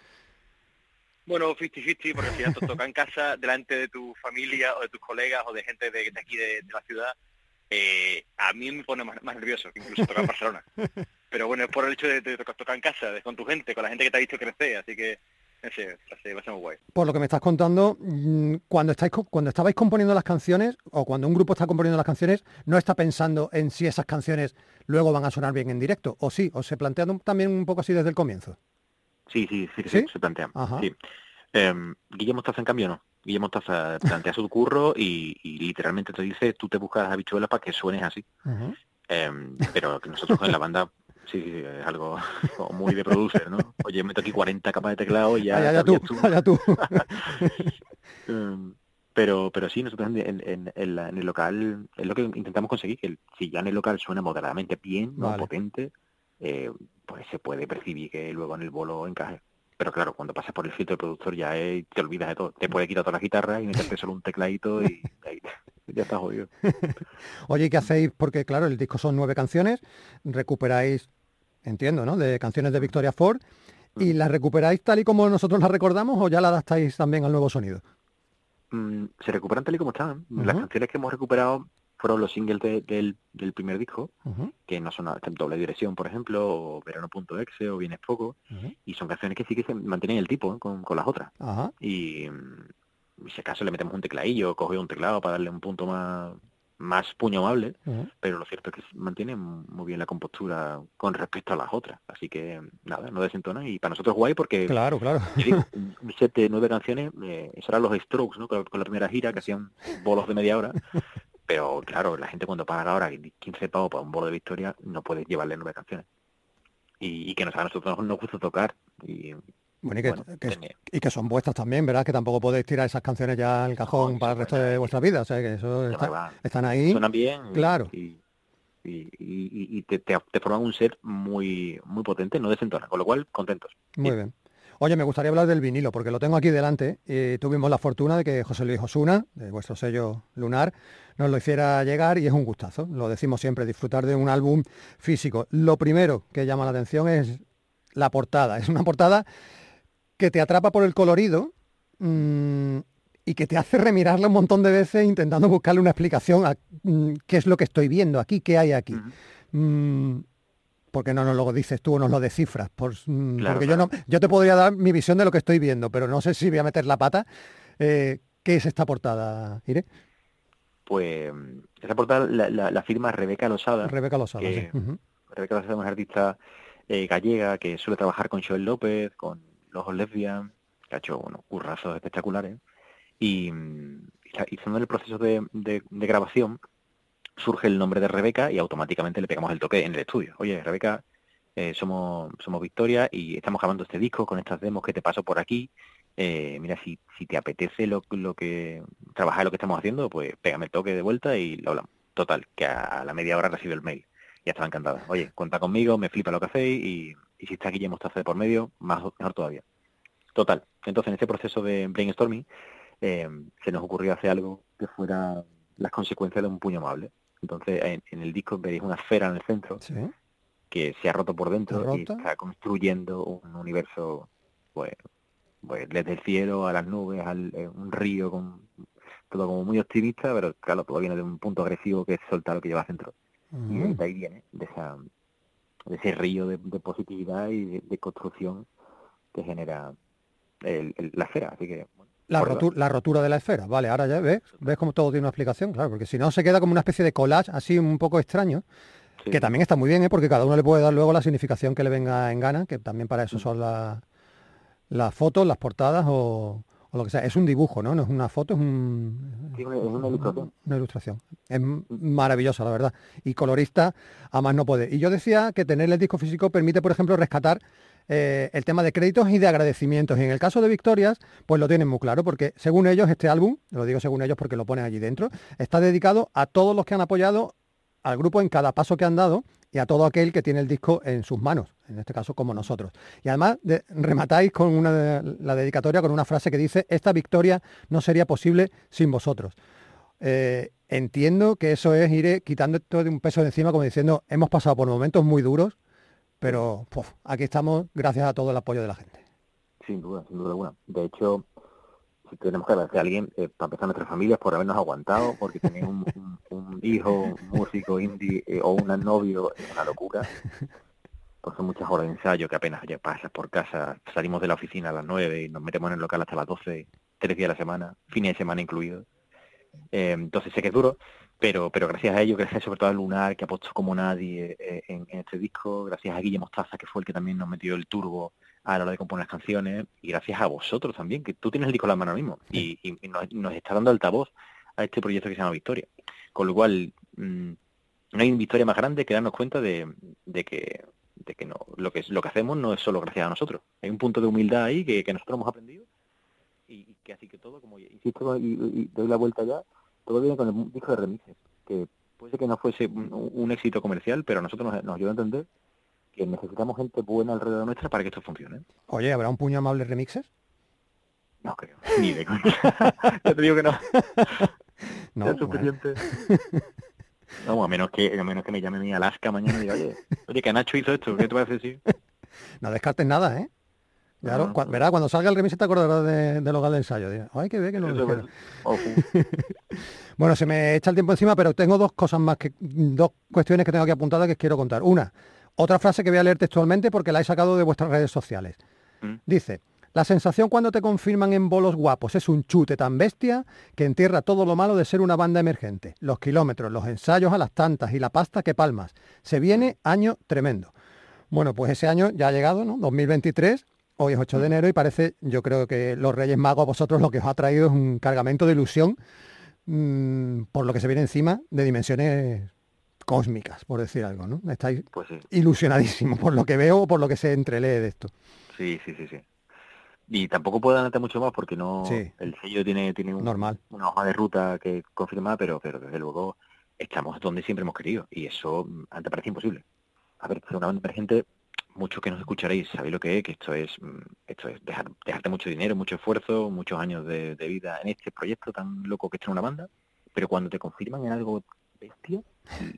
Bueno, 50-50, porque si ya te toca en casa, delante de tu familia o de tus colegas o de gente de, de aquí de, la ciudad, eh, a mí me pone más, nervioso que incluso tocar en Barcelona. Pero bueno, es por el hecho de, de tocar en casa, con tu gente, con la gente que te ha visto crecer, así que por lo que me estás contando, mm, cuando estáis cuando estabais componiendo las canciones o cuando un grupo está componiendo las canciones, no está pensando en si esas canciones luego van a sonar bien en directo, o sí, o se plantean también un poco así desde el comienzo. Sí, sí, sí, sí, se plantean. Em, Guillermo Mostaza, en cambio, no. Guillermo Mostaza plantea su curro y, literalmente te dice, tú te buscas las habichuelas para que suenes así. Em, pero nosotros en la banda Sí, sí, es algo muy de producer, ¿no? Oye, meto aquí 40 capas de teclado y ya... ya, tú, ya tú. Em, pero pero sí, nosotros en, en, el local es lo que intentamos conseguir, que si ya en el local suena moderadamente bien, no potente, eh, pues se puede percibir que luego en el bolo encaje. Pero claro, cuando pasas por el filtro del productor ya te olvidas de todo. Te puede quitar toda la guitarra y meterte solo un tecladito y ya está jodido. Oye, ¿y qué hacéis? Porque claro, el disco son nueve canciones, recuperáis entiendo, ¿no? De canciones de Victoria Ford. ¿Y mm. las recuperáis tal y como nosotros las recordamos o ya la adaptáis también al nuevo sonido? Mm, se recuperan tal y como están. Las canciones que hemos recuperado fueron los singles del, primer disco, que no son doble dirección, por ejemplo, o verano.exe o Vienes Poco, y son canciones que sí que se mantienen el tipo ¿eh? con, las otras. Y mm, si acaso le metemos un tecladillo, coge un teclado para darle un punto más más puño amable, pero lo cierto es que mantiene muy bien la compostura con respecto a las otras. Así que nada, no desentona y para nosotros guay porque claro, claro. un set de nueve canciones, eh, eso eran los Strokes, ¿no? Con, la primera gira que hacían bolos de media hora. Pero claro, la gente cuando paga ahora 15 pavos para un bolo de victoria no puede llevarle nueve canciones. Y, que nos, a nosotros nos gusta tocar. Y, bueno, y que, son vuestras también, ¿verdad? Que tampoco podéis tirar esas canciones ya al cajón para el resto de vuestra vida. O sea, que eso están ahí. Suenan bien. Claro. Y, y, te, te, forman un set muy muy potente, no desentona. Con lo cual, contentos. Muy bien. Oye, me gustaría hablar del vinilo, porque lo tengo aquí delante y tuvimos la fortuna de que José Luis Osuna, de vuestro sello Lunar, nos lo hiciera llegar y es un gustazo. Lo decimos siempre, disfrutar de un álbum físico. Lo primero que llama la atención es la portada. Es una portada que te atrapa por el colorido mm, y que te hace remirarla un montón de veces intentando buscarle una explicación a mm, qué es lo que estoy viendo aquí, qué hay aquí. Mm, porque no nos lo dices tú o nos lo descifras. Por, porque yo no, yo te podría dar mi visión de lo que estoy viendo, pero no sé si voy a meter la pata. Eh, ¿Qué es esta portada, Ire? Pues esa portada la, firma Rebeca Losada. Rebeca Losada, sí. Rebeca Losada es una artista eh, gallega que suele trabajar con Joel López, con los Lesbian, que ha hecho bueno, currazos espectaculares, y, y en el proceso de, grabación surge el nombre de Rebeca y automáticamente le pegamos el toque en el estudio. Oye, Rebeca, eh, somos, somos Victoria y estamos grabando este disco con estas demos que te paso por aquí. Eh, mira, si, si te apetece lo, lo que trabajar lo que estamos haciendo, pues pégame el toque de vuelta y lo hablamos. Total, que a, la media hora recibe el mail. Ya estaba encantada. Oye, cuenta conmigo, me flipa lo que hacéis y, y si está Guillermo Mostaza de por medio, más mejor todavía. Total. Entonces, en este proceso de brainstorming, eh, se nos ocurrió hacer algo que fuera las consecuencias de un puño amable. Entonces, en, el disco veréis una esfera en el centro que se ha roto por dentro y está construyendo un universo, pues, pues, desde el cielo a las nubes, al eh, un río, con todo como muy optimista, pero claro, todo viene de un punto agresivo que es soltar lo que lleva dentro. Y de ahí viene, de esa, de ese río de, positividad y de, construcción que genera la esfera. Así que la, rotura, de la esfera, vale, ahora ya ves, ves cómo todo tiene una explicación, claro, porque si no se queda como una especie de collage así un poco extraño, que también está muy bien, ¿eh? porque cada uno le puede dar luego la significación que le venga en gana, que también para eso mm. son las fotos, las portadas o, o lo que sea. Es un dibujo, ¿no? No es una foto, es, un, una ilustración. Una ilustración. Es maravillosa, la verdad. Y colorista, a más no puede. Y yo decía que tener el disco físico permite, por ejemplo, rescatar eh, el tema de créditos y de agradecimientos. Y en el caso de Victorias, pues lo tienen muy claro, porque según ellos, este álbum, lo digo según ellos porque lo ponen allí dentro, está dedicado a todos los que han apoyado al grupo en cada paso que han dado y a todo aquel que tiene el disco en sus manos, en este caso como nosotros. Y además rematáis con una, la dedicatoria con una frase que dice, esta victoria no sería posible sin vosotros. Eh, entiendo que eso es ir quitando todo de un peso de encima, como diciendo, hemos pasado por momentos muy duros, pero aquí estamos gracias a todo el apoyo de la gente. Sin duda, sin duda alguna. De hecho, tenemos que agradecer a alguien, eh, para empezar a nuestras familias, por habernos aguantado, porque tener un, hijo, un músico indie eh, o un novio es una locura. Pues son muchas horas de ensayo que apenas pasas por casa, salimos de la oficina a las 9 y nos metemos en el local hasta las 12, tres días a la semana, fines de semana incluidos. Eh, entonces sé que es duro, pero pero gracias a ello, gracias sobre todo a Lunar, que ha puesto como nadie en, en, este disco, gracias a Guillermo Mostaza, que fue el que también nos metió el turbo a la hora de componer las canciones y gracias a vosotros también, que tú tienes el disco en la mano mismo y, nos, está dando altavoz a este proyecto que se llama Victoria. Con lo cual, mm, no hay victoria más grande que darnos cuenta de, que de que no lo que lo que hacemos no es solo gracias a nosotros. Hay un punto de humildad ahí que, nosotros hemos aprendido y, que así que todo, como insisto y, doy la vuelta ya, todo viene con el disco de remixes, que puede que no fuese un, éxito comercial, pero a nosotros nos, nos ayuda a entender que necesitamos gente buena alrededor nuestra para que esto funcione. Oye, ¿habrá un puño amable remixes? No creo, ni de coña. ya te digo que no. no es suficiente. No, a menos que a menos que me llame mi Alaska mañana y diga, oye, oye, que Nacho hizo esto, ¿qué te parece decir? No descartes nada, ¿eh? Claro, verá, cuando salga el remix te acordarás de, de local de ensayo. Ay, que ve que no lo Bueno, se me echa el tiempo encima, pero tengo dos cosas más, que dos cuestiones que tengo aquí apuntadas que quiero contar. Una, otra frase que voy a leer textualmente porque la he sacado de vuestras redes sociales. Mm. Dice, La sensación cuando te confirman en bolos guapos es un chute tan bestia que entierra todo lo malo de ser una banda emergente. Los kilómetros, los ensayos a las tantas y la pasta que palmas. Se viene año tremendo. Bueno, pues ese año ya ha llegado, ¿no? 2023. Hoy es 8 de enero y parece, yo creo que los Reyes Magos a vosotros lo que os ha traído es un cargamento de ilusión mm, por lo que se viene encima de dimensiones cósmicas, por decir algo, ¿no? Estáis pues ilusionadísimos por lo que veo o por lo que se entrelee de esto. Sí, sí, sí, sí. Y tampoco puedo adelantar mucho más porque no el sello tiene, tiene un, Normal. una hoja de ruta que confirma, pero, pero desde luego estamos donde siempre hemos querido y eso mm, antes parece imposible. A ver, ser una emergente, muchos que nos escucharéis sabéis lo que es, que esto es mm, esto es dejar, dejarte mucho dinero, mucho esfuerzo, muchos años de, vida en este proyecto tan loco que es una banda, pero cuando te confirman en algo bestia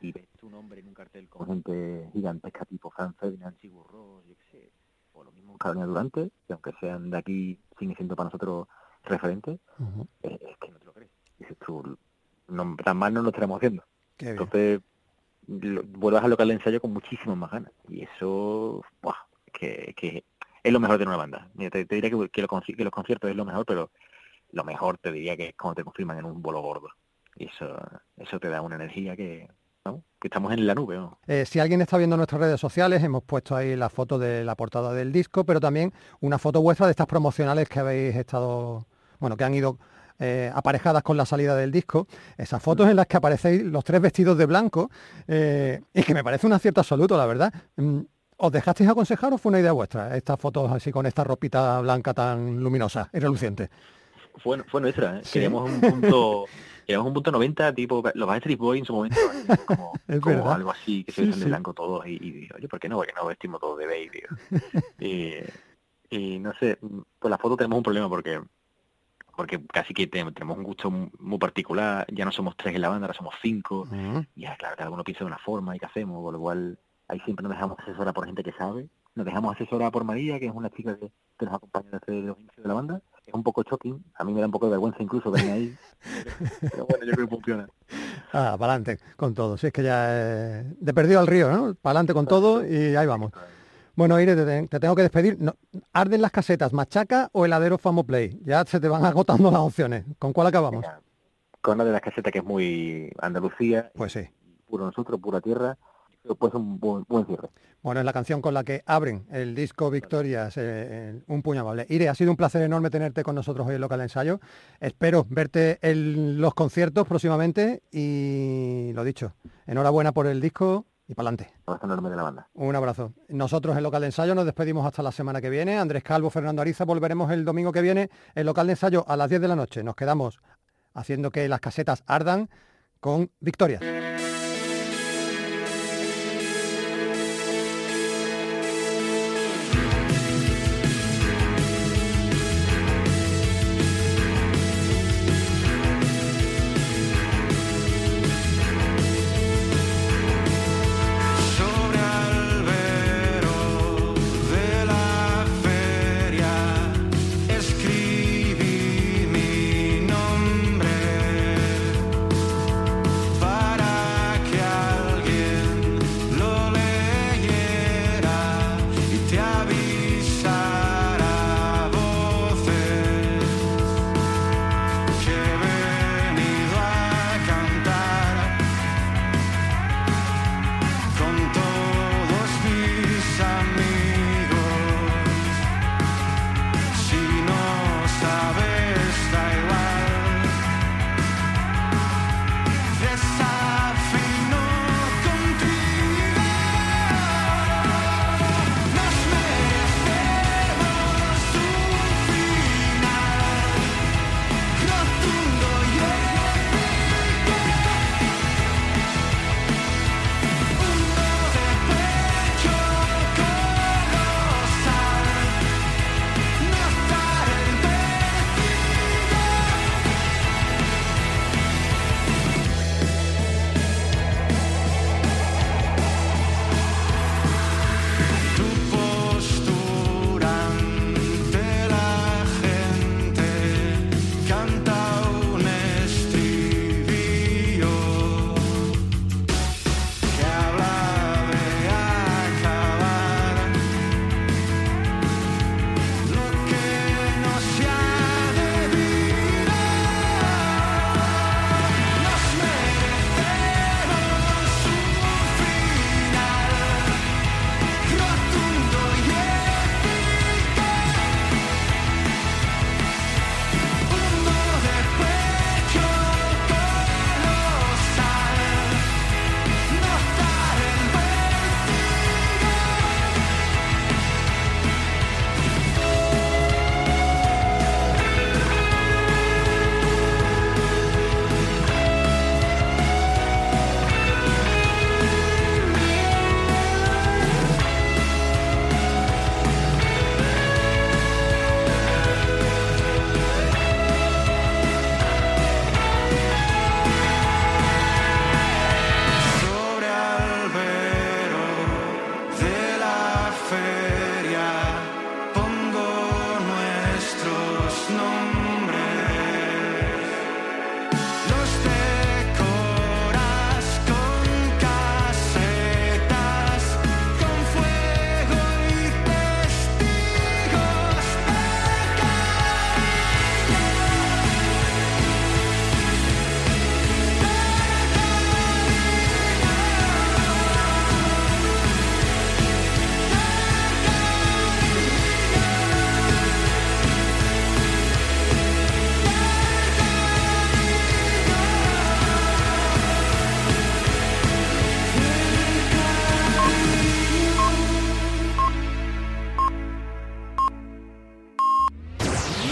y, ves tu nombre en un cartel con gente gigantesca tipo Franz Ferdinand, Sigur Ross, yo qué sé, o lo mismo Carolina Durante, que aunque sean de aquí, siguen siendo para nosotros referentes, es, que no te lo crees. Dices tú, no, tan mal no lo estaremos haciendo. Entonces, vuelvas al local de ensayo con muchísimas más ganas. Y eso, que, que es lo mejor de una banda. te, diría que, que, los conciertos es lo mejor, pero lo mejor te diría que es cuando te confirman en un bolo gordo. Y eso, eso te da una energía que, que estamos en la nube. Eh, si alguien está viendo nuestras redes sociales, hemos puesto ahí la foto de la portada del disco, pero también una foto vuestra de estas promocionales que habéis estado, bueno, que han ido eh, aparejadas con la salida del disco, esas fotos en las que aparecéis los tres vestidos de blanco, eh, y que me parece un acierto absoluto, la verdad. Mm, ¿Os dejasteis aconsejar o fue una idea vuestra, estas fotos así con esta ropita blanca tan luminosa y reluciente? Fue, fue nuestra, ¿eh? queríamos un punto... Queríamos un punto 90, tipo los Backstreet Boys en su momento, como, algo así, que se visten de blanco todos, y, y, oye, ¿por qué no? Porque no vestimos todos de baby. y, y no sé, pues la foto tenemos un problema porque porque casi que tenemos un gusto muy particular, ya no somos tres en la banda, ahora somos cinco, y ya, claro, cada uno piensa de una forma y qué hacemos, por lo cual ahí siempre nos dejamos asesorar por gente que sabe, nos dejamos asesorar por María, que es una chica que, nos acompaña desde los inicios de la banda, es un poco shocking, a mí me da un poco de vergüenza incluso verme ahí, pero bueno, yo creo que funciona. Ah, para adelante con todo, si es que ya eh, de perdido al río, ¿no? Para adelante con todo y ahí vamos. Bueno, Ire, te, tengo que despedir. ¿Arden las casetas, machaca o heladero Famoplay? Ya se te van agotando las opciones. ¿Con cuál acabamos? con la de las casetas, que es muy Andalucía. Pues sí. Puro nosotros, pura tierra. Pues un buen, cierre. Bueno, es la canción con la que abren el disco Victorias, eh, un puño amable. Ire, ha sido un placer enorme tenerte con nosotros hoy en Local Ensayo. Espero verte en los conciertos próximamente y lo dicho, enhorabuena por el disco y para adelante. Un abrazo enorme de la banda. Un abrazo. Nosotros en Local de Ensayo nos despedimos hasta la semana que viene. Andrés Calvo, Fernando Ariza, volveremos el domingo que viene en Local de Ensayo a las 10 de la noche. Nos quedamos haciendo que las casetas ardan con victoria.